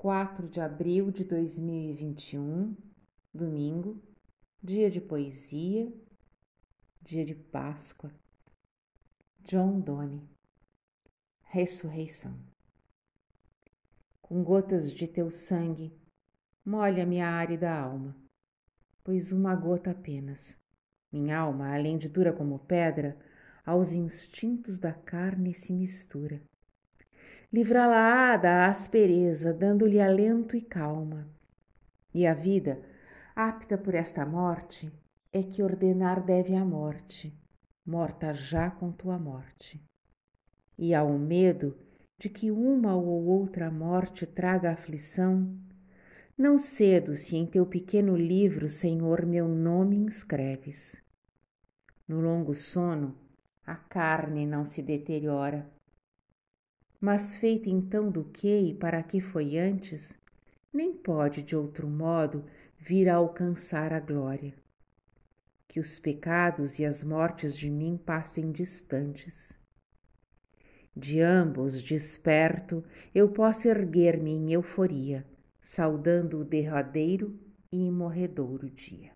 4 de abril de 2021, domingo, dia de poesia, dia de Páscoa. John Donne, Ressurreição. Com gotas de teu sangue, molha minha árida alma, pois uma gota apenas. Minha alma, além de dura como pedra, aos instintos da carne se mistura livrá-la-á da aspereza, dando-lhe alento e calma. E a vida, apta por esta morte, é que ordenar deve a morte, morta já com tua morte. E ao medo de que uma ou outra morte traga aflição, não cedo se em teu pequeno livro, Senhor, meu nome inscreves. No longo sono, a carne não se deteriora, mas feita então do que e para que foi antes, nem pode de outro modo vir a alcançar a glória. Que os pecados e as mortes de mim passem distantes. De ambos, desperto, eu possa erguer-me em euforia, saudando o derradeiro e imorredouro dia.